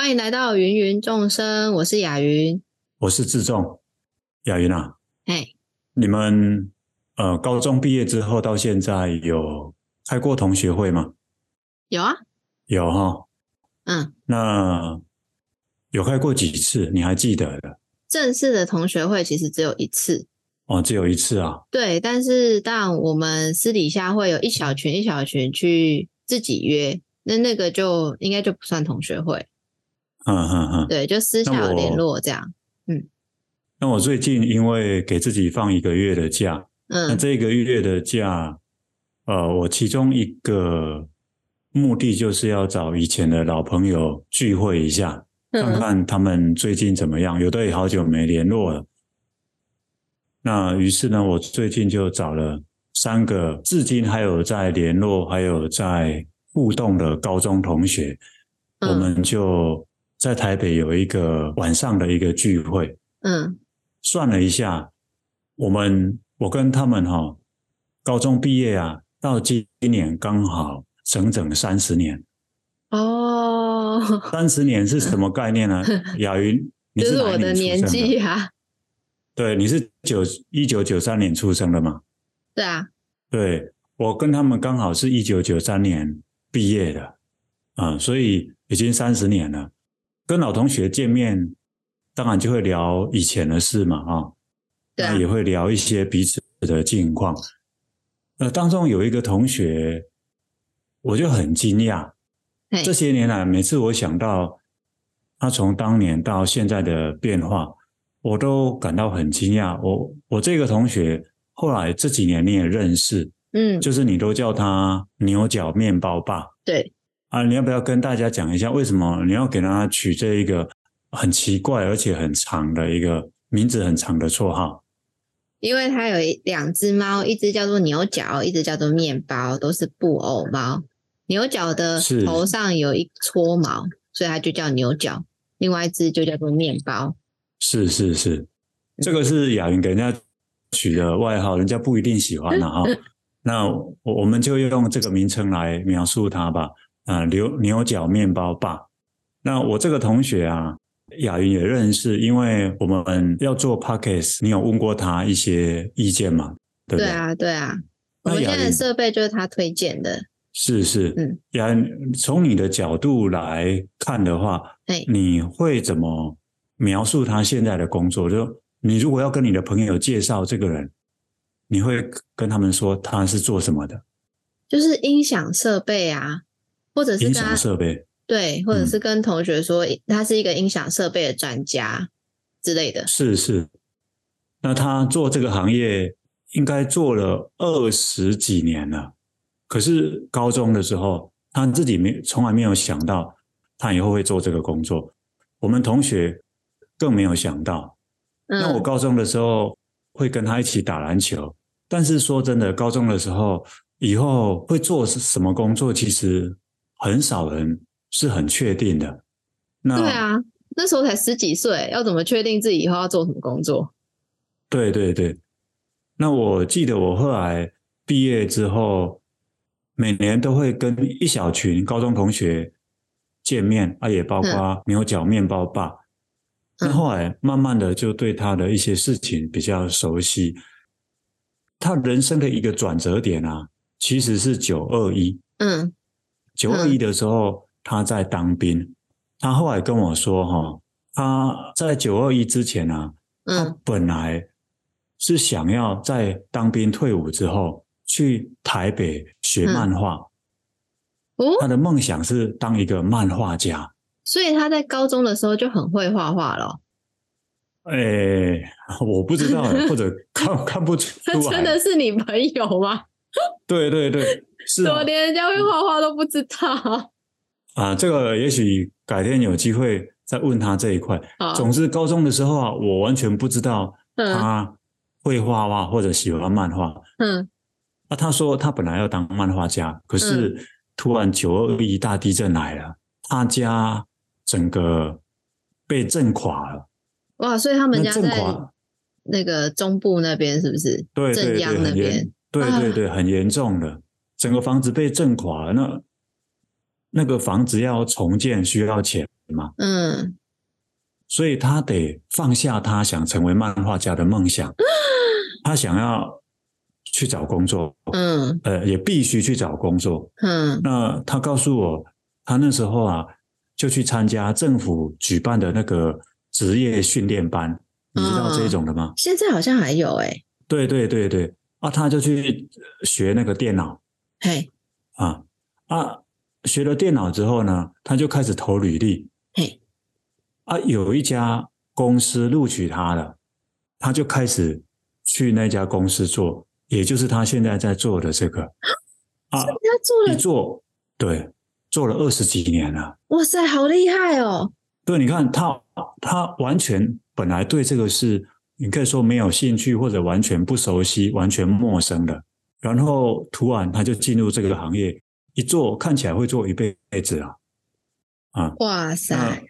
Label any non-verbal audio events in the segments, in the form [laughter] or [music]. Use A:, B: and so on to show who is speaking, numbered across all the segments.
A: 欢迎来到芸芸众生，我是雅云，
B: 我是志仲。雅云啊，
A: 哎
B: 你们呃高中毕业之后到现在有开过同学会吗？
A: 有啊，
B: 有哈，
A: 嗯，
B: 那有开过几次？你还记得的？
A: 正式的同学会其实只有一次
B: 哦，只有一次啊。
A: 对，但是当我们私底下会有一小群一小群去自己约，那那个就应该就不算同学会。
B: 嗯嗯嗯，
A: 对，就私下有联络这样。嗯，
B: 那我最近因为给自己放一个月的假，
A: 嗯，
B: 那这个月的假，呃，我其中一个目的就是要找以前的老朋友聚会一下。看看他们最近怎么样，有的也好久没联络了。那于是呢，我最近就找了三个至今还有在联络、还有在互动的高中同学，我们就在台北有一个晚上的一个聚会。
A: 嗯，
B: 算了一下，我们我跟他们哈，高中毕业啊，到今年刚好整整三十年。
A: 哦，
B: 三十年是什么概念呢？[laughs] 雅云，你是
A: 我的年纪啊。
B: 对，你是九一九九三年出生的吗？
A: 对啊。
B: 对，我跟他们刚好是一九九三年毕业的，啊、嗯，所以已经三十年了。跟老同学见面，当然就会聊以前的事嘛，啊，那也会聊一些彼此的近况。呃，当中有一个同学，我就很惊讶。这些年来，每次我想到他从当年到现在的变化，我都感到很惊讶。我我这个同学后来这几年你也认识，
A: 嗯，
B: 就是你都叫他牛角面包爸，
A: 对
B: 啊，你要不要跟大家讲一下，为什么你要给他取这一个很奇怪而且很长的一个名字很长的绰号？
A: 因为他有两只猫，一只叫做牛角，一只叫做面包，都是布偶猫。牛角的头上有一撮毛，所以它就叫牛角。另外一只就叫做面包。
B: 是是是，这个是雅云给人家取的外号，人家不一定喜欢的哈。[laughs] 那我我们就用这个名称来描述它吧。啊，牛牛角面包吧。那我这个同学啊，雅云也认识，因为我们要做 podcast，你有问过他一些意见吗？对不对？
A: 对啊，对啊。我们现在的设备就是他推荐的。
B: 是是，
A: 嗯，
B: 雅，从你的角度来看的话，
A: 嘿
B: 你会怎么描述他现在的工作？就你如果要跟你的朋友介绍这个人，你会跟他们说他是做什么的？
A: 就是音响设备啊，或者是
B: 音响设备，
A: 对，或者是跟同学说他是一个音响设备的专家之类的。
B: 是是，那他做这个行业应该做了二十几年了。可是高中的时候，他自己没从来没有想到他以后会做这个工作。我们同学更没有想到。那我高中的时候会跟他一起打篮球，但是说真的，高中的时候以后会做什么工作，其实很少人是很确定的。那
A: 对啊，那时候才十几岁，要怎么确定自己以后要做什么工作？
B: 对对对。那我记得我后来毕业之后。每年都会跟一小群高中同学见面，啊，也包括牛角面包爸。那、嗯、后来慢慢的就对他的一些事情比较熟悉。他人生的一个转折点啊，其实是九二一。
A: 嗯，
B: 九二一的时候他在当兵。他后来跟我说，哈，他在九二一之前啊，他本来是想要在当兵退伍之后。去台北学漫画，
A: 嗯、哦，
B: 他的梦想是当一个漫画家，
A: 所以他在高中的时候就很会画画了。
B: 哎、欸，[laughs] 我不知道，或者看 [laughs] 看不出来，
A: 他真的是你朋友
B: 吗？对 [laughs] 对对，
A: 我连人家会画画都不知道
B: 啊。这个也许改天有机会再问他这一块。总之，高中的时候啊，我完全不知道他会画画或者喜欢漫画。
A: 嗯。
B: 那、啊、他说他本来要当漫画家，可是突然九二一大地震来了，嗯、他家整个被震垮了。
A: 哇！所以他们家在那个中部那边是不是？
B: 对对对，很严。对对对，很严重的，整个房子被震垮了。那那个房子要重建需要钱嘛，
A: 嗯，
B: 所以他得放下他想成为漫画家的梦想，[gasps] 他想要去找工作，
A: 嗯，
B: 呃，也必须去找工作，
A: 嗯，
B: 那他告诉我，他那时候啊，就去参加政府举办的那个职业训练班，你知道这种的吗？
A: 哦，现在好像还有哎，
B: 对对对对，啊，他就去学那个电脑，
A: 嘿，
B: 啊啊。学了电脑之后呢，他就开始投履历。
A: 嘿，
B: 啊，有一家公司录取他了，他就开始去那家公司做，也就是他现在在做的这个。啊，
A: 他做了，
B: 一做，对，做了二十几年了。
A: 哇塞，好厉害哦！
B: 对，你看他，他完全本来对这个是，你可以说没有兴趣，或者完全不熟悉、完全陌生的，然后突然他就进入这个行业。一做看起来会做一辈子啊，啊！
A: 哇塞，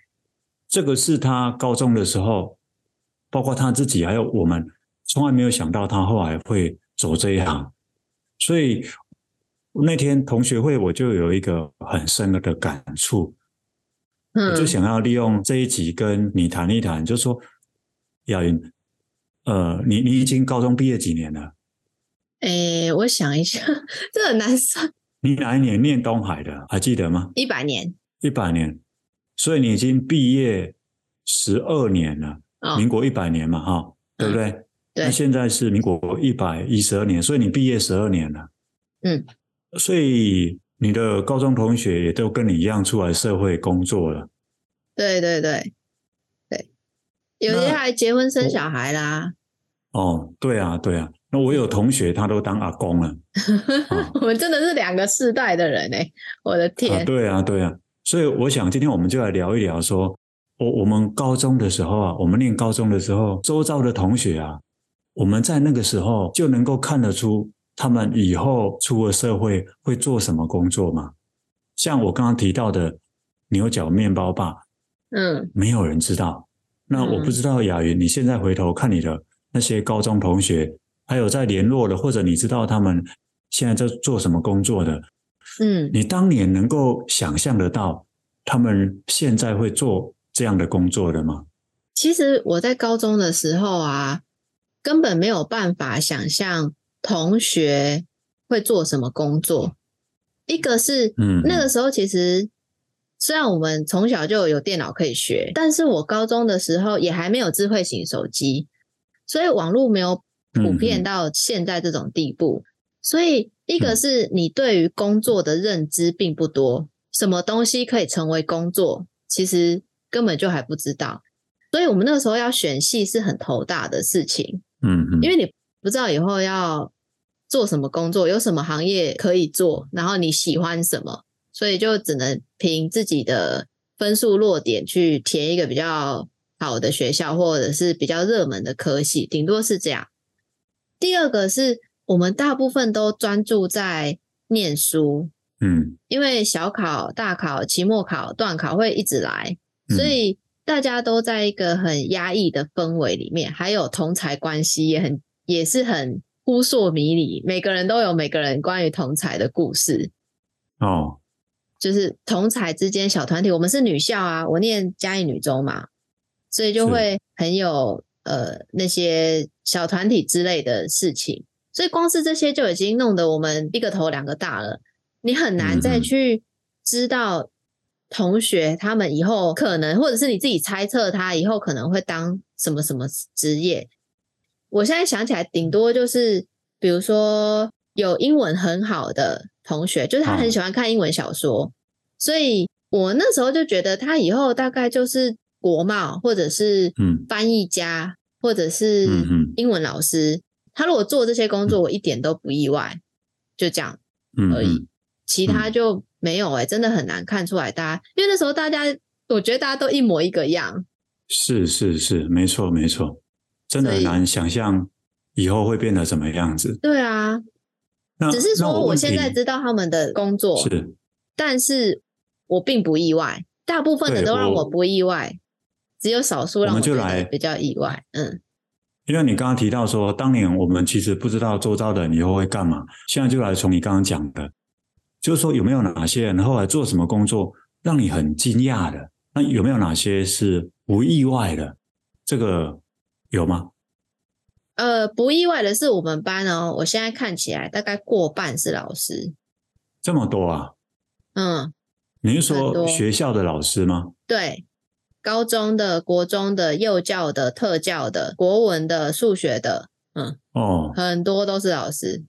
B: 这个是他高中的时候，包括他自己还有我们，从来没有想到他后来会走这一行。所以那天同学会我就有一个很深的感触，我就想要利用这一集跟你谈一谈，就是说亚云，呃，你你已经高中毕业几年了？
A: 诶，我想一下，这很难算。
B: 你哪一年念东海的？还记得吗？
A: 一百年，一
B: 百年，所以你已经毕业十二年了。哦，民国一百年嘛，哈，哦，对不对？嗯，对。那现在是民国一百一十二年，所以你毕业十二年了。
A: 嗯，
B: 所以你的高中同学也都跟你一样出来社会工作了。
A: 对对对对，有些还结婚生小孩啦。
B: 哦，对啊，对啊。那我有同学，他都当阿公了。[laughs]
A: 啊、我们真的是两个世代的人哎，我的天！
B: 啊对啊，对啊。所以我想今天我们就来聊一聊说，说我我们高中的时候啊，我们念高中的时候，周遭的同学啊，我们在那个时候就能够看得出他们以后出了社会会做什么工作吗？像我刚刚提到的牛角面包霸，
A: 嗯，
B: 没有人知道。那我不知道雅云，你现在回头看你的那些高中同学。还有在联络的，或者你知道他们现在在做什么工作的，
A: 嗯，
B: 你当年能够想象得到他们现在会做这样的工作的吗？
A: 其实我在高中的时候啊，根本没有办法想象同学会做什么工作。一个是，嗯，那个时候其实虽然我们从小就有电脑可以学，但是我高中的时候也还没有智慧型手机，所以网络没有。普遍到现在这种地步，所以一个是你对于工作的认知并不多，什么东西可以成为工作，其实根本就还不知道。所以我们那个时候要选系是很头大的事情，
B: 嗯嗯，
A: 因为你不知道以后要做什么工作，有什么行业可以做，然后你喜欢什么，所以就只能凭自己的分数落点去填一个比较好的学校，或者是比较热门的科系，顶多是这样。第二个是我们大部分都专注在念书，
B: 嗯，
A: 因为小考、大考、期末考、段考会一直来，所以大家都在一个很压抑的氛围里面，还有同才关系也很也是很扑朔迷离，每个人都有每个人关于同才的故事，
B: 哦，
A: 就是同才之间小团体，我们是女校啊，我念嘉义女中嘛，所以就会很有。呃，那些小团体之类的事情，所以光是这些就已经弄得我们一个头两个大了。你很难再去知道同学他们以后可能，或者是你自己猜测他以后可能会当什么什么职业。我现在想起来，顶多就是比如说有英文很好的同学，就是他很喜欢看英文小说，所以我那时候就觉得他以后大概就是国贸或者是翻译家。或者是英文老师，嗯、他如果做这些工作，我一点都不意外，嗯、就这样而已。嗯、其他就没有哎、欸，真的很难看出来。大家因为那时候大家，我觉得大家都一模一个样。
B: 是是是，没错没错，真的很难想象以后会变得什么样子。
A: 对啊，只是说我现在知道他们的工作
B: 是，
A: 但是我并不意外，大部分的都让我不意外。只有少数让我们就来比较意外，嗯，
B: 因为你刚刚提到说，当年我们其实不知道周遭的人以后会干嘛，现在就来从你刚刚讲的，就是说有没有哪些人后来做什么工作让你很惊讶的？那有没有哪些是不意外的？这个有吗？
A: 呃，不意外的是，我们班哦，我现在看起来大概过半是老师。
B: 这么多啊？
A: 嗯。
B: 你是说学校的老师吗？
A: 对，高中的、国中的、幼教的、特教的、国文的、数学的，嗯，哦，很多都是老师。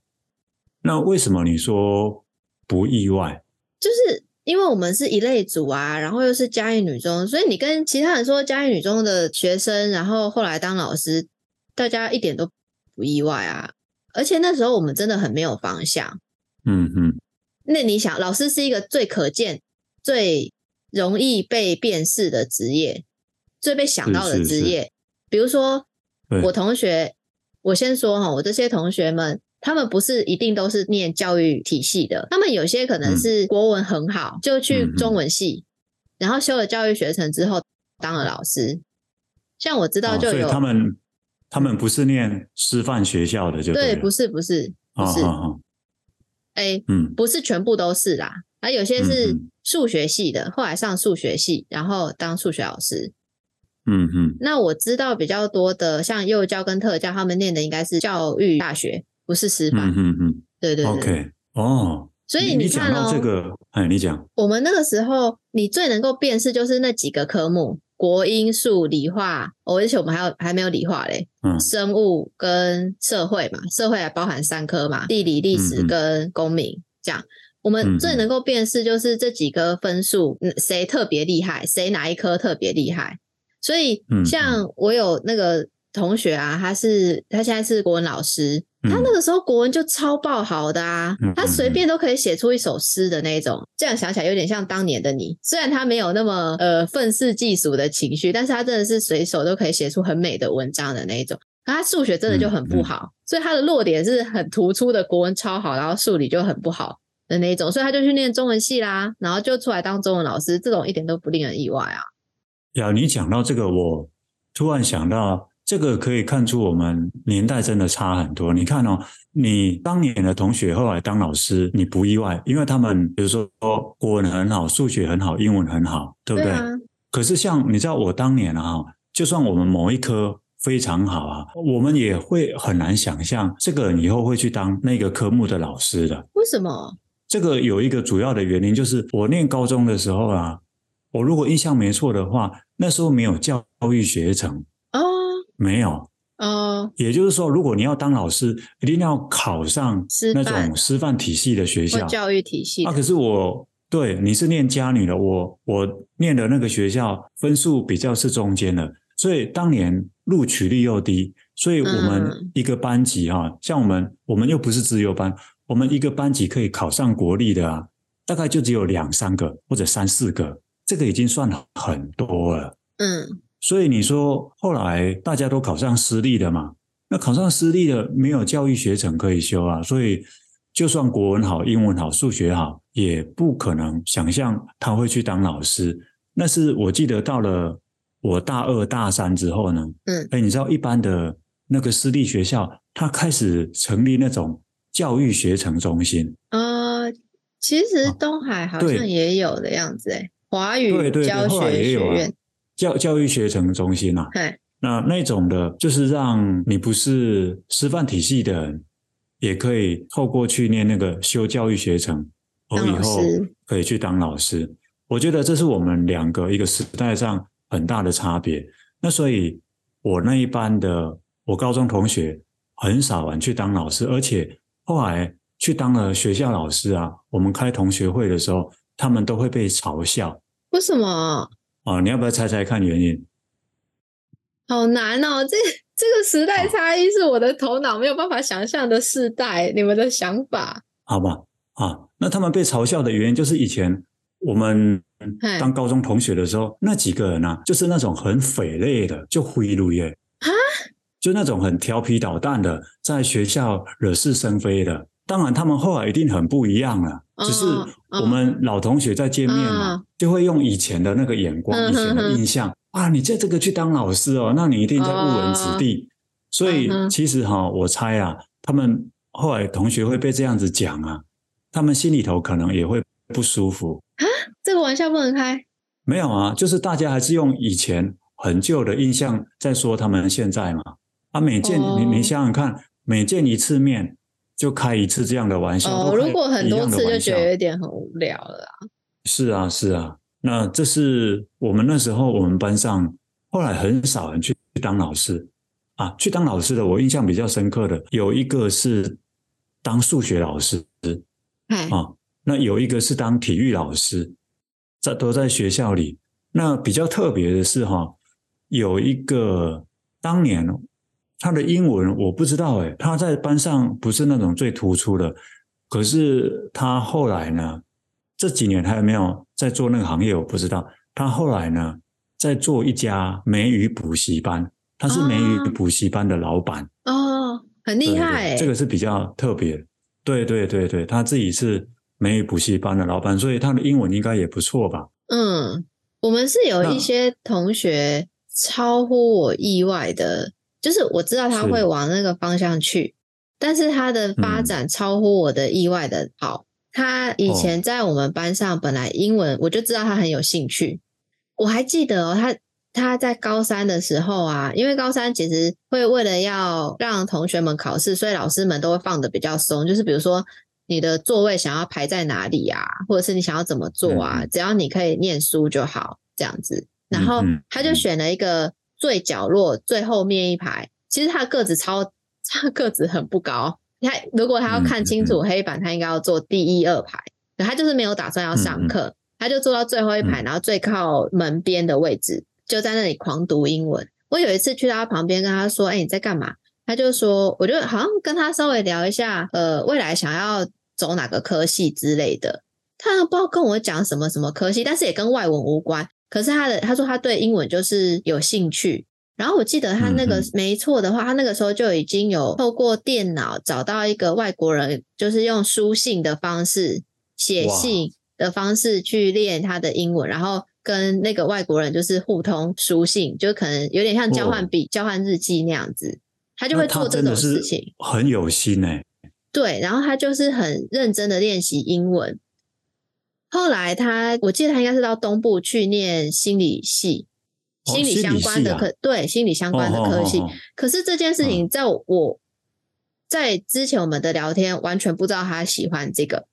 B: 那为什么你说不意外？
A: 就是因为我们是一类组啊，然后又是嘉义女中，所以你跟其他人说嘉义女中的学生，然后后来当老师，大家一点都不意外啊。而且那时候我们真的很没有方向。
B: 嗯嗯。
A: 那你想，老师是一个最可见。最容易被辨识的职业，最被想到的职业，比如说我同学，我先说哈，我这些同学们，他们不是一定都是念教育体系的，他们有些可能是国文很好，嗯、就去中文系，嗯，然后修了教育学程之后当了老师。像我知道就有、
B: 哦、他们，他们不是念师范学校的就对，
A: 对，不是不是不是，哎、哦，嗯，不是全部都是啦。而有些是数学系的，嗯、后来上数学系，然后当数学老师。
B: 嗯嗯。
A: 那我知道比较多的，像幼教跟特教，他们念的应该是教育大学，不是师范。
B: 嗯嗯嗯。
A: 对对对。
B: OK，哦。
A: 所以你看哦，
B: 这个，哎，你讲。
A: 我们那个时候，你最能够辨识就是那几个科目：国英数理化。哦，而且我们还有还没有理化嘞。嗯。生物跟社会嘛，社会还包含三科嘛，地理、历史跟公民、嗯、这样。我们最能够辨识就是这几个分数，嗯，谁特别厉害，谁哪一科特别厉害。所以，像我有那个同学啊，他是他现在是国文老师，他那个时候国文就超爆好的啊，他随便都可以写出一首诗的那种。这样想起来有点像当年的你，虽然他没有那么呃愤世嫉俗的情绪，但是他真的是随手都可以写出很美的文章的那种。他数学真的就很不好，所以他的弱点是很突出的，国文超好，然后数理就很不好。的那一种，所以他就去念中文系啦，然后就出来当中文老师，这种一点都不令人意外啊。
B: 呀，你讲到这个，我突然想到，这个可以看出我们年代真的差很多。你看哦，你当年的同学后来当老师，你不意外，因为他们比如说国文很好，数学很好，英文很好，对不对？对啊。可是像你知道，我当年啊，就算我们某一科非常好啊，我们也会很难想象这个人以后会去当那个科目的老师的。
A: 为什么？
B: 这个有一个主要的原因，就是我念高中的时候啊，我如果印象没错的话，那时候没有教育学程
A: 哦，
B: 没有
A: 哦，
B: 也就是说，如果你要当老师，一定要考上那种师范体系的学校，
A: 教育体系。
B: 啊，可是我对你是念家女的，我我念的那个学校分数比较是中间的，所以当年录取率又低，所以我们一个班级哈、啊嗯，像我们我们又不是自由班。我们一个班级可以考上国立的啊，大概就只有两三个或者三四个，这个已经算很多了。
A: 嗯，
B: 所以你说后来大家都考上私立的嘛？那考上私立的没有教育学程可以修啊，所以就算国文好、英文好、数学好，也不可能想象他会去当老师。那是我记得到了我大二大三之后呢，
A: 嗯，
B: 哎，你知道一般的那个私立学校，他开始成立那种。教育学程中心，
A: 呃，其实东海好像也有的样子，哎，华语教学学院，
B: 教教育学程中心啊，
A: 对，
B: 那那种的，就是让你不是师范体系的人，也可以透过去念那个修教育学程，我以后可以去当老师。我觉得这是我们两个一个时代上很大的差别。那所以，我那一班的我高中同学很少人去当老师，而且。后来去当了学校老师啊，我们开同学会的时候，他们都会被嘲笑。
A: 为什么？
B: 哦，你要不要猜猜看原因？
A: 好难哦，这这个时代差异是我的头脑没有办法想象的世代。你们的想法？
B: 好吧，啊，那他们被嘲笑的原因就是以前我们当高中同学的时候，那几个人啊，就是那种很匪类的，就灰路耶。
A: 啊？
B: 就那种很调皮捣蛋的，在学校惹是生非的，当然他们后来一定很不一样了。只是我们老同学在见面嘛，就会用以前的那个眼光、以前的印象啊，你在这个去当老师哦，那你一定在误人子弟。所以其实哈，我猜啊，他们后来同学会被这样子讲啊，他们心里头可能也会不舒服
A: 啊。这个玩笑不能开。
B: 没有啊，就是大家还是用以前很旧的印象在说他们现在嘛。啊，每见、哦、你你想想看，每见一次面就开一次这样的玩笑。
A: 哦，如果很多次就觉得有点很无聊了啊。
B: 是啊，是啊。那这是我们那时候我们班上后来很少人去当老师啊，去当老师的我印象比较深刻的有一个是当数学老师，啊，那有一个是当体育老师。在都在学校里，那比较特别的是哈，有一个当年他的英文我不知道诶，他在班上不是那种最突出的，可是他后来呢，这几年他有没有在做那个行业我不知道。他后来呢，在做一家美语补习班，他是美语补习班的老板
A: 哦，很厉害，
B: 这个是比较特别。对对对对，他自己是。美语补习班的老板，所以他的英文应该也不错吧？
A: 嗯，我们是有一些同学超乎我意外的，就是我知道他会往那个方向去，但是他的发展超乎我的意外的好。嗯、他以前在我们班上本来英文我就知道他很有兴趣，我还记得哦，他他在高三的时候啊，因为高三其实会为了要让同学们考试，所以老师们都会放的比较松，就是比如说。你的座位想要排在哪里啊？或者是你想要怎么做啊？只要你可以念书就好，这样子。然后他就选了一个最角落、最后面一排。其实他个子超，他个子很不高。他如果他要看清楚黑板，他应该要坐第一二排。他就是没有打算要上课，他就坐到最后一排，然后最靠门边的位置，就在那里狂读英文。我有一次去到他旁边，跟他说：“哎，你在干嘛？”他就说：“我就好像跟他稍微聊一下，呃，未来想要。”走哪个科系之类的，他不知道跟我讲什么什么科系，但是也跟外文无关。可是他的他说他对英文就是有兴趣。然后我记得他那个没错的话，他那个时候就已经有透过电脑找到一个外国人，就是用书信的方式写信的方式去练他的英文，然后跟那个外国人就是互通书信，就可能有点像交换笔、交换日记那样子。他就会做这种事情，
B: 很有心哎、欸。
A: 对，然后他就是很认真的练习英文。后来他，我记得他应该是到东部去念心理系，哦、心理相关的科，啊、对，心理相关的科系。可是这件事情，在我、嗯、在之前我们的聊天，完全不知道他喜欢这个。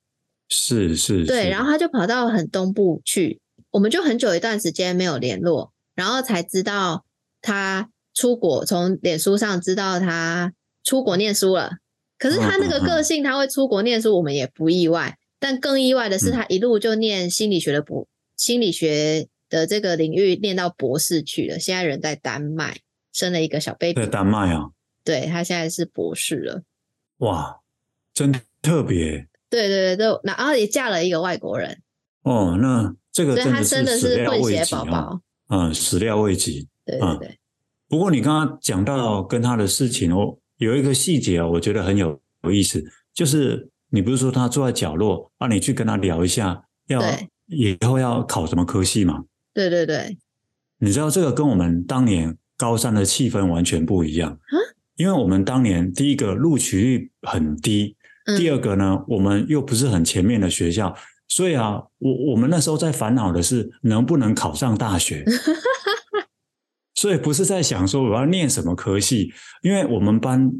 B: 是是，是，
A: 对，然后他就跑到很东部去，我们就很久一段时间没有联络，然后才知道他出国，从脸书上知道他出国念书了。可是他那个个性，他会出国念书，我们也不意外。但更意外的是，他一路就念心理学的博，心理学的这个领域念到博士去了。现在人在丹麦，生了一个小 baby。
B: 在丹麦啊？
A: 对，他现在是博士了。
B: 哇，真特别。
A: 对对对，然后也嫁了一个外国人。
B: 哦，那这个真的是始料未及
A: 宝宝。
B: 嗯，始料未及。
A: 对对对。
B: 不过你刚刚讲到跟他的事情哦。有一个细节啊，我觉得很有有意思，就是你不是说他坐在角落啊，你去跟他聊一下，要以后要考什么科系嘛？
A: 对对对，
B: 你知道这个跟我们当年高三的气氛完全不一样啊，因为我们当年第一个录取率很低，第二个呢，我们又不是很前面的学校，所以啊，我我们那时候在烦恼的是能不能考上大学。[laughs] 所以不是在想说我要念什么科系，因为我们班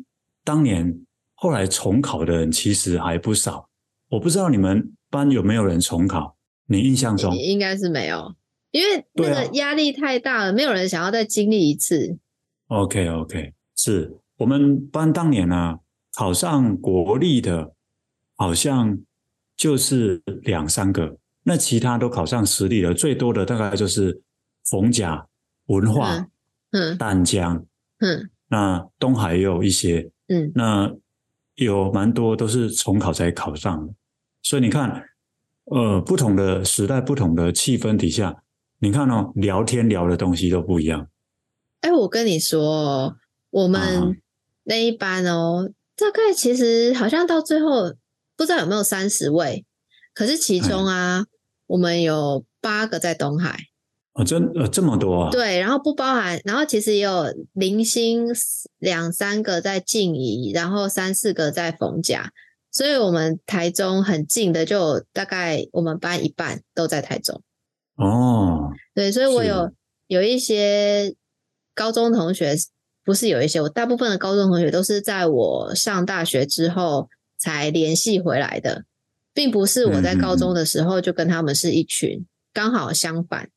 B: 当年后来重考的人其实还不少。我不知道你们班有没有人重考？你印象中
A: 应该是没有，因为那个压力太大了，没有人想要再经历一次。
B: OK OK，是我们班当年呢、啊，考上国立的，好像就是两三个，那其他都考上私立的，最多的大概就是逢甲。文化，嗯，淡江，嗯，那东海也有一些，嗯，那有蛮多都是重考才考上的，所以你看，呃，不同的时代、不同的气氛底下，你看哦，聊天聊的东西都不一样。
A: 哎，我跟你说，我们那一班哦，啊、大概其实好像到最后不知道有没有三十位，可是其中啊，哎、我们有八个在东海。
B: 哦，真呃这么多啊？
A: 对，然后不包含，然后其实也有零星两三个在静怡，然后三四个在逢甲，所以我们台中很近的就大概我们班一半都在台中。
B: 哦，
A: 对，所以我有有一些高中同学，不是有一些，我大部分的高中同学都是在我上大学之后才联系回来的，并不是我在高中的时候就跟他们是一群，刚、好相反。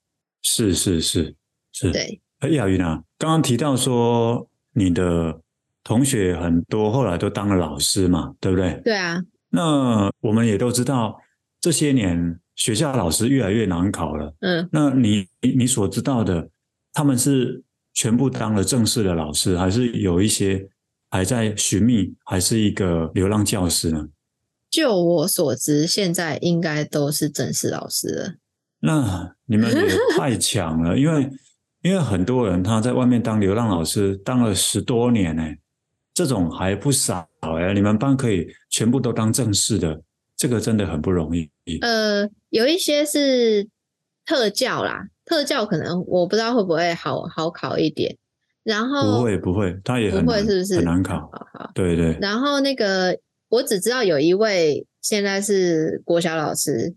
B: 是是是是，
A: 对。
B: 哎，雅云啊，刚刚提到说你的同学很多，后来都当了老师嘛，对不对？
A: 对啊。
B: 那我们也都知道，这些年学校老师越来越难考了。
A: 嗯。
B: 那你你所知道的，他们是全部当了正式的老师，还是有一些还在寻觅，还是一个流浪教师呢？
A: 就我所知，现在应该都是正式老师了。
B: 那你们也太强了，因为 [laughs] 因为很多人他在外面当流浪老师当了十多年呢，这种还不少哎。你们班可以全部都当正式的，这个真的很不容易。
A: 呃，有一些是特教啦，特教可能我不知道会不会好好考一点。然后
B: 不会不会，他也很，
A: 不会是不是
B: 很难考？
A: 好好，
B: 对对。
A: 然后那个我只知道有一位现在是国小老师。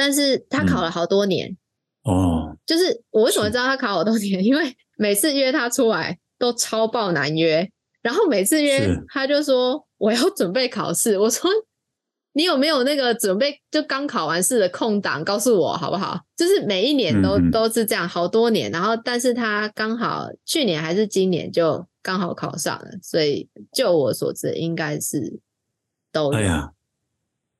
A: 但是他考了好多年，
B: 嗯、哦，
A: 就是我为什么知道他考好多年？[laughs] 因为每次约他出来都超爆难约，然后每次约他就说我要准备考试。我说你有没有那个准备就刚考完试的空档，告诉我好不好？就是每一年都都是这样，好多年。然后但是他刚好去年还是今年就刚好考上了，所以就我所知应该是都有。
B: 哎呀，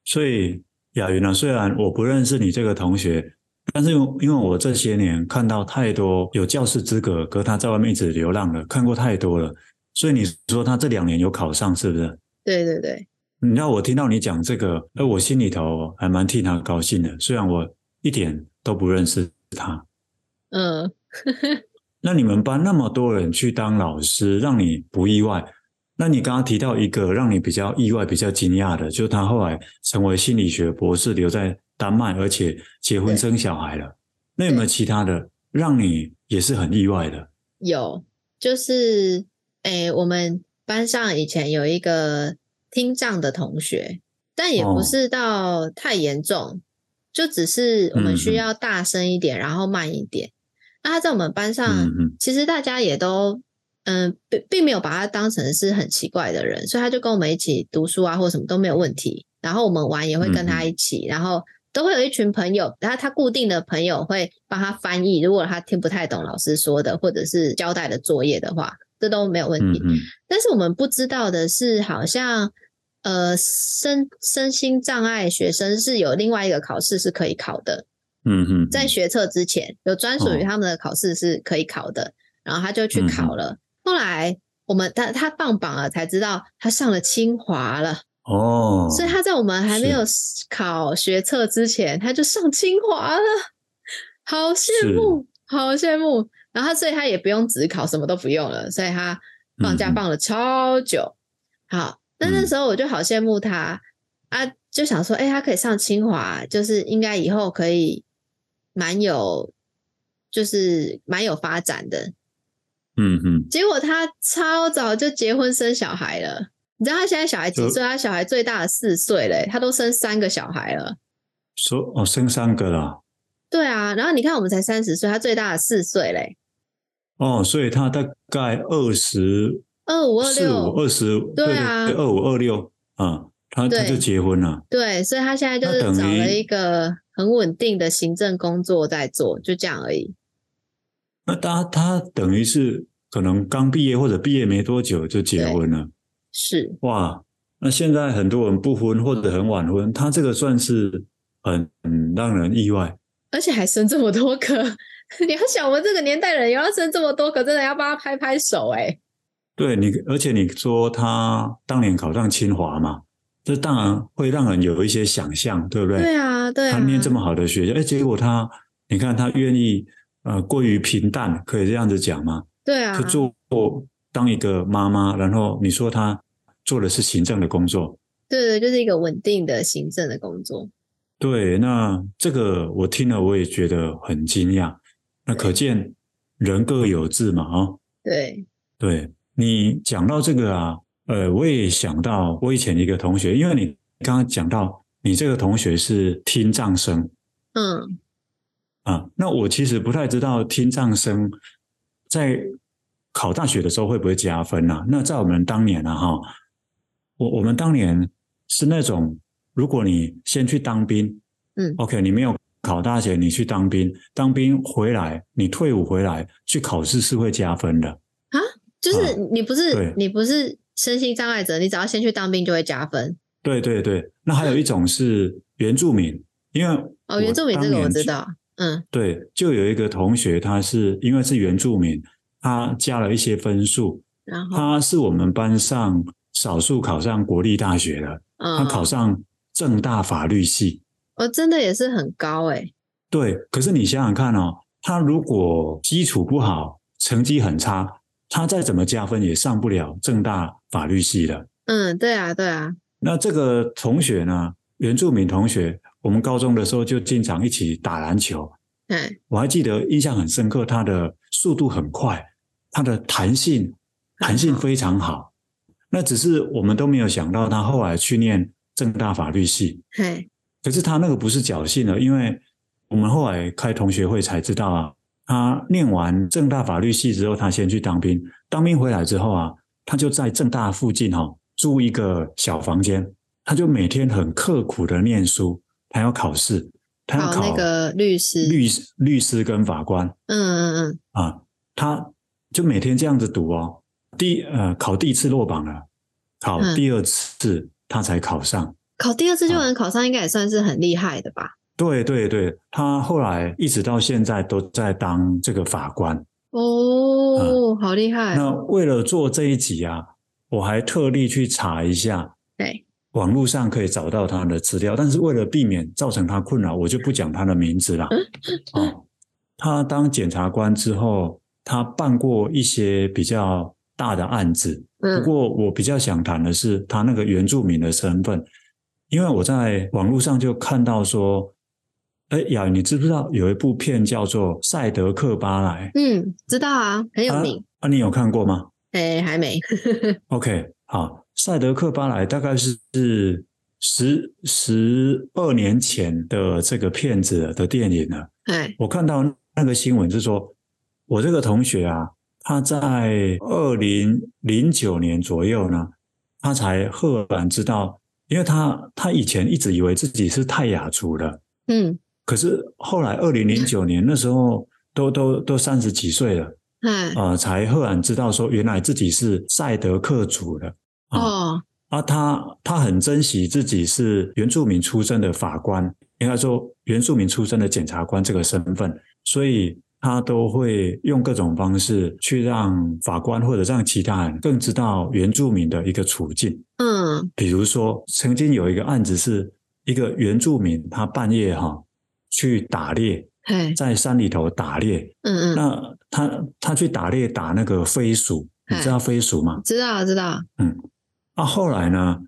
B: 所以。雅云呢，虽然我不认识你这个同学，但是因为因为我这些年看到太多有教师资格，可他在外面一直流浪了，看过太多了，所以你说他这两年有考上，是不是？
A: 对对对。
B: 你知道我听到你讲这个，而我心里头还蛮替他高兴的，虽然我一点都不认识他。
A: 嗯。[laughs]
B: 那你们班那么多人去当老师，让你不意外？那你刚刚提到一个让你比较意外、比较惊讶的，就是他后来成为心理学博士，留在丹麦，而且结婚生小孩了。那有没有其他的让你也是很意外的？
A: 有，就是诶，我们班上以前有一个听障的同学，但也不是到太严重，哦、就只是我们需要大声一点，嗯、然后慢一点。那他在我们班上，嗯、其实大家也都。嗯，并并没有把他当成是很奇怪的人，所以他就跟我们一起读书啊，或者什么都没有问题。然后我们玩也会跟他一起，嗯、然后都会有一群朋友，然后他固定的朋友会帮他翻译，如果他听不太懂老师说的，或者是交代的作业的话，这都没有问题。但是我们不知道的是，好像呃，身身心障碍学生是有另外一个考试是可以考的。
B: 嗯嗯，
A: 在学测之前有专属于他们的考试是可以考的，哦、然后他就去考了。嗯后来我们他他放榜了，才知道他上了清华了。
B: 哦，
A: 所以他在我们还没有考学测之前，他就上清华了，[laughs] 好羡慕，好羡慕。然后所以他也不用只考，什么都不用了，所以他放假放了超久。嗯、好，那那时候我就好羡慕他、嗯、啊，就想说，哎，他可以上清华，就是应该以后可以蛮有，就是蛮有发展的。
B: 嗯嗯，
A: 结果他超早就结婚生小孩了。你知道他现在小孩几岁？他小孩最大的四岁嘞，他都生三个小孩了。
B: 说哦，生三个了。
A: 对啊，然后你看我们才三十岁，他最大的四岁嘞。
B: 哦，所以他大概二十
A: 二五二六
B: 二十对啊，二五二六啊，他他就结婚了。
A: 对，所以他现在就是找了一个很稳定的行政工作在做，就这样而已。那
B: 他他等于是。可能刚毕业或者毕业没多久就结婚了，
A: 是
B: 哇。那现在很多人不婚或者很晚婚，他这个算是很很让人意外，
A: 而且还生这么多个。[laughs] 你要想，我们这个年代人也要生这么多个，真的要帮他拍拍手哎。
B: 对你，而且你说他当年考上清华嘛，这当然会让人有一些想象，对不对？
A: 对啊，对啊。
B: 他念这么好的学校，哎，结果他，你看他愿意呃过于平淡，可以这样子讲吗？
A: 对啊，
B: 就做当一个妈妈，然后你说她做的是行政的工作，
A: 对对，就是一个稳定的行政的工作。
B: 对，那这个我听了我也觉得很惊讶。那可见人各有志嘛，啊，
A: 对
B: 对。你讲到这个啊，呃，我也想到我以前一个同学，因为你刚刚讲到你这个同学是听障生，
A: 嗯，
B: 啊，那我其实不太知道听障生在考大学的时候会不会加分呢、啊？那在我们当年啊，哈，我我们当年是那种，如果你先去当兵，嗯，OK，你没有考大学，你去当兵，当兵回来，你退伍回来去考试是会加分的
A: 啊？就是你不是、啊、你不是身心障碍者，你只要先去当兵就会加分。
B: 对对对，那还有一种是原住民，嗯、因为
A: 哦，原住民这个我知道。嗯，
B: 对，就有一个同学，他是因为是原住民，他加了一些分数，然后他是我们班上少数考上国立大学的，嗯、他考上正大法律系，
A: 哦，真的也是很高哎、欸。
B: 对，可是你想想看哦，他如果基础不好，成绩很差，他再怎么加分也上不了正大法律系的。
A: 嗯，对啊，对啊。
B: 那这个同学呢，原住民同学。我们高中的时候就经常一起打篮球，嗯，我还记得印象很深刻，他的速度很快，他的弹性弹性非常好。那只是我们都没有想到，他后来去念正大法律系，嘿，可是他那个不是侥幸的，因为我们后来开同学会才知道啊，他念完正大法律系之后，他先去当兵，当兵回来之后啊，他就在正大附近哈租一个小房间，他就每天很刻苦的念书。他要考试，他要考
A: 那个律师、
B: 律师、律师跟法官。
A: 嗯嗯嗯。
B: 啊，他就每天这样子读哦。第呃，考第一次落榜了，考第二次他才考上。嗯、
A: 考第二次就能考上，应该也算是很厉害的吧？啊、
B: 对对对，他后来一直到现在都在当这个法官。
A: 哦，啊、好厉害！
B: 那为了做这一集啊，我还特地去查一下。
A: 对。
B: 网络上可以找到他的资料，但是为了避免造成他困扰，我就不讲他的名字了。[laughs] 哦，他当检察官之后，他办过一些比较大的案子。不过我比较想谈的是他那个原住民的身份，因为我在网络上就看到说，哎呀，你知不知道有一部片叫做《赛德克巴莱》？
A: 嗯，知道啊，很有名。
B: 啊，啊你有看过吗？[laughs]
A: 哎，还没。
B: OK，好。赛德克巴莱大概是十十二年前的这个片子的电影了。哎，我看到那个新闻是说，我这个同学啊，他在二零零九年左右呢，他才赫然知道，因为他他以前一直以为自己是泰雅族的，嗯，可是后来二零零九年那时候都都都三十几岁了，嗯，呃，才赫然知道说，原来自己是赛德克族的。哦，啊，他他很珍惜自己是原住民出身的法官，应该说原住民出身的检察官这个身份，所以他都会用各种方式去让法官或者让其他人更知道原住民的一个处境。嗯，比如说曾经有一个案子是一个原住民，他半夜哈去打猎，在山里头打猎。嗯嗯，那他他去打猎打那个飞鼠，你知道飞鼠吗？
A: 知道知道。
B: 嗯。那、啊、后来呢，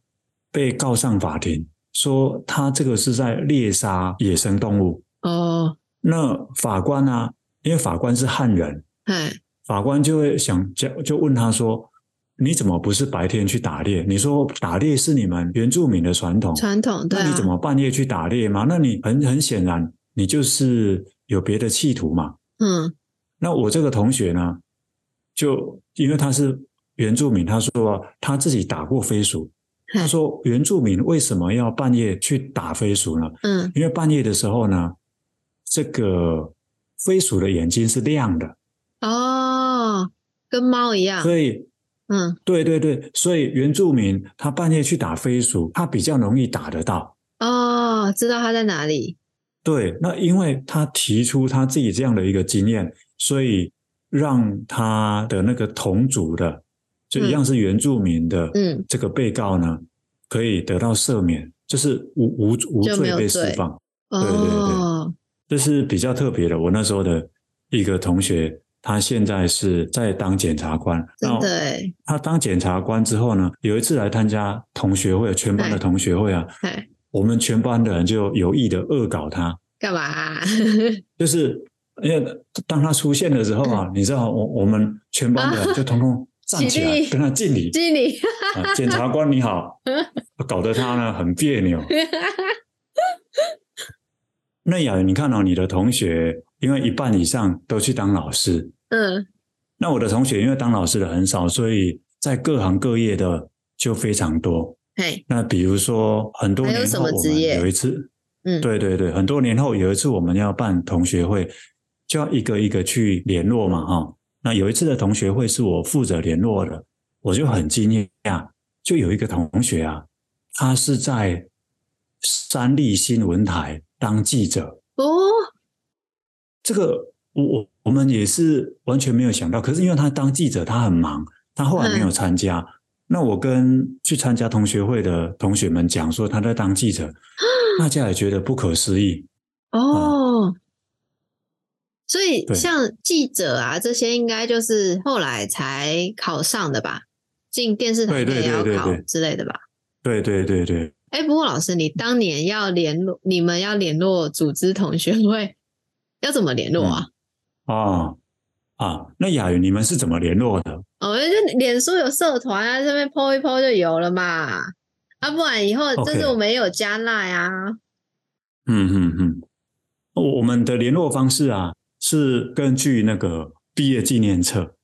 B: 被告上法庭，说他这个是在猎杀野生动物。哦，那法官呢、啊？因为法官是汉人，嘿法官就会想，就就问他说：“你怎么不是白天去打猎？你说打猎是你们原住民的传统，
A: 传统，对、啊、
B: 那你怎么半夜去打猎吗？那你很很显然，你就是有别的企图嘛。”嗯，那我这个同学呢，就因为他是。原住民他说他自己打过飞鼠，他说原住民为什么要半夜去打飞鼠呢？嗯，因为半夜的时候呢，这个飞鼠的眼睛是亮的
A: 哦，跟猫一样。
B: 所以，嗯，对对对，所以原住民他半夜去打飞鼠，他比较容易打得到。
A: 哦，知道他在哪里？
B: 对，那因为他提出他自己这样的一个经验，所以让他的那个同族的。就一样是原住民的，嗯，这个被告呢，嗯、可以得到赦免，就是无无无罪被释放。对对对，哦、这是比较特别的。我那时候的一个同学，他现在是在当检察官。
A: 真的，
B: 他当检察官之后呢，有一次来参加同学会，全班的同学会啊，我们全班的人就有意的恶搞他。
A: 干嘛、啊？[laughs]
B: 就是因为当他出现的时候啊，你知道，我我们全班的人就通通。[laughs] 站起来跟他敬礼，
A: 敬礼。
B: 检察官你好，[laughs] 搞得他呢很别扭。那雅，你看到、哦、你的同学因为一半以上都去当老师。
A: 嗯，
B: 那我的同学因为当老师的很少，所以在各行各业的就非常多。
A: 嘿，
B: 那比如说很多年后，我们有一次，
A: 嗯，
B: 对对对，很多年后有一次我们要办同学会，就要一个一个去联络嘛，哈。那有一次的同学会是我负责联络的，我就很惊讶，就有一个同学啊，他是在三立新闻台当记者
A: 哦。
B: 这个我我我们也是完全没有想到，可是因为他当记者，他很忙，他后来没有参加。嗯、那我跟去参加同学会的同学们讲说他在当记者，[gasps] 大家也觉得不可思议
A: 哦。嗯、所以像记者啊这些，应该就是后来才考上的吧？进电视台也要考之类的吧？
B: 对对对对。
A: 哎，不过老师，你当年要联络你们要联络组织同学会。要怎么联络啊？
B: 嗯、哦啊，那雅云，你们是怎么联络的？
A: 哦，就脸书有社团啊，这边 po 一 po 就有了嘛。啊，不然以后这是我们也有加赖啊。Okay.
B: 嗯嗯嗯，我我们的联络方式啊，是根据那个毕业纪念册。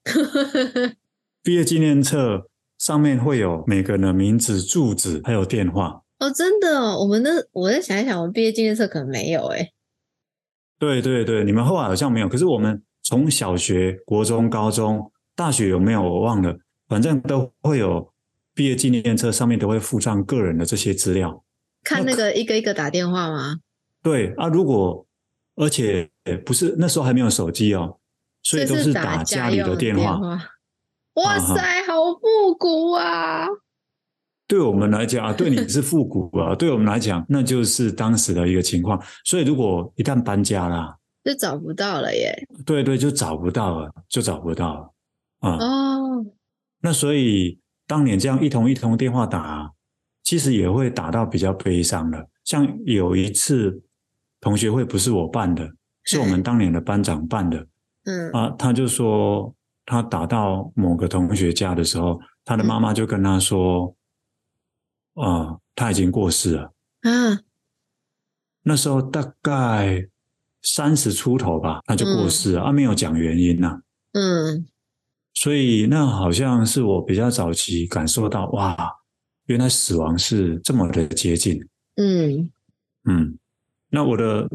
B: [laughs] 毕业纪念册上面会有每个人的名字、住址还有电话。
A: 哦，真的哦，我们的我再想一想，我们毕业纪念册可能没有哎。
B: 对对对，你们后来好像没有，可是我们从小学、国中、高中、大学有没有我忘了，反正都会有毕业纪念册，上面都会附上个人的这些资料。
A: 看那个一个一个打电话吗？
B: 对啊，如果而且不是那时候还没有手机哦，所以都是打家里的电话。
A: 电话哇塞，啊、好复古啊！
B: 对我们来讲啊，对你是复古啊，对我们来讲，那就是当时的一个情况。所以，如果一旦搬家了，
A: 就找不到了耶。
B: 对对，就找不到了，就找不到了啊。
A: 哦，
B: 那所以当年这样一通一通电话打，其实也会打到比较悲伤的。像有一次同学会不是我办的，是我们当年的班长办的。[laughs]
A: 嗯
B: 啊，他就说他打到某个同学家的时候，他的妈妈就跟他说。啊，他已经过世了。
A: 啊，
B: 那时候大概三十出头吧，他就过世了。嗯、啊，没有讲原因呐、啊。
A: 嗯，
B: 所以那好像是我比较早期感受到，哇，原来死亡是这么的接近。
A: 嗯
B: 嗯，那我的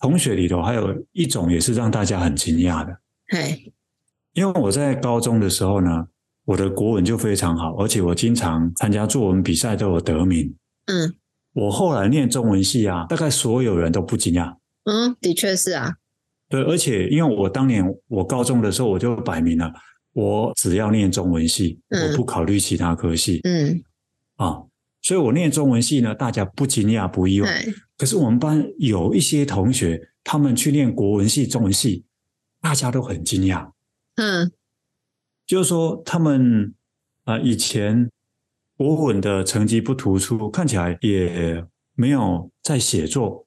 B: 同学里头还有一种也是让大家很惊讶的。
A: 嘿，
B: 因为我在高中的时候呢。我的国文就非常好，而且我经常参加作文比赛都有得名。
A: 嗯，
B: 我后来念中文系啊，大概所有人都不惊讶。
A: 嗯，的确是啊。
B: 对，而且因为我当年我高中的时候我就摆明了，我只要念中文系，嗯、我不考虑其他科系。
A: 嗯，
B: 啊，所以我念中文系呢，大家不惊讶不意外。嗯、可是我们班有一些同学，他们去念国文系、中文系，大家都很惊讶。
A: 嗯。
B: 就是说，他们啊，以前国文的成绩不突出，看起来也没有在写作，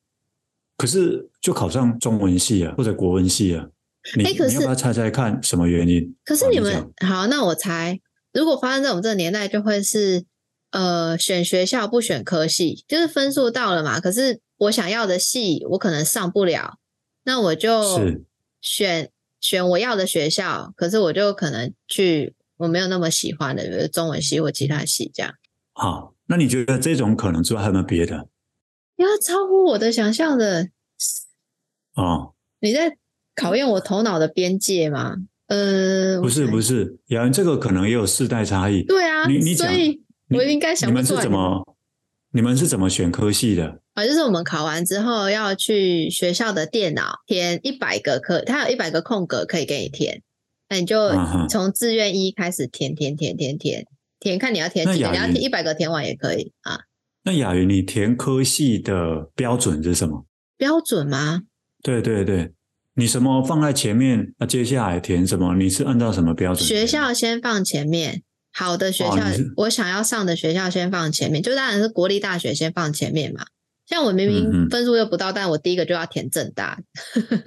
B: 可是就考上中文系啊，或者国文系啊。你，欸、你要不要猜猜看什么原因？
A: 可是你们好，那我猜，如果发生在我们这个年代，就会是呃，选学校不选科系，就是分数到了嘛。可是我想要的系，我可能上不了，那我就选。选我要的学校，可是我就可能去我没有那么喜欢的，比如中文系或其他系这样。
B: 好，那你觉得这种可能之外还有没有别的？
A: 要超乎我的想象的
B: 哦，
A: 你在考验我头脑的边界吗？呃，
B: 不是不是，雅云，这个可能也有世代差异。
A: 对啊，
B: 你你讲，
A: 所以我应该想不出来。
B: 你们是怎么？你们是怎么选科系的？
A: 啊，就是我们考完之后要去学校的电脑填一百个科，它有一百个空格可以给你填，那你就从志愿一开始填填填填填填，看你要填几个，你要填一百个填完也可以啊。
B: 那雅云，你填科系的标准是什么？
A: 标准吗？
B: 对对对，你什么放在前面，那接下来填什么？你是按照什么标准？
A: 学校先放前面。好的学校，哦、我想要上的学校先放前面，就当然是国立大学先放前面嘛。像我明明分数又不到，嗯、但我第一个就要填正大，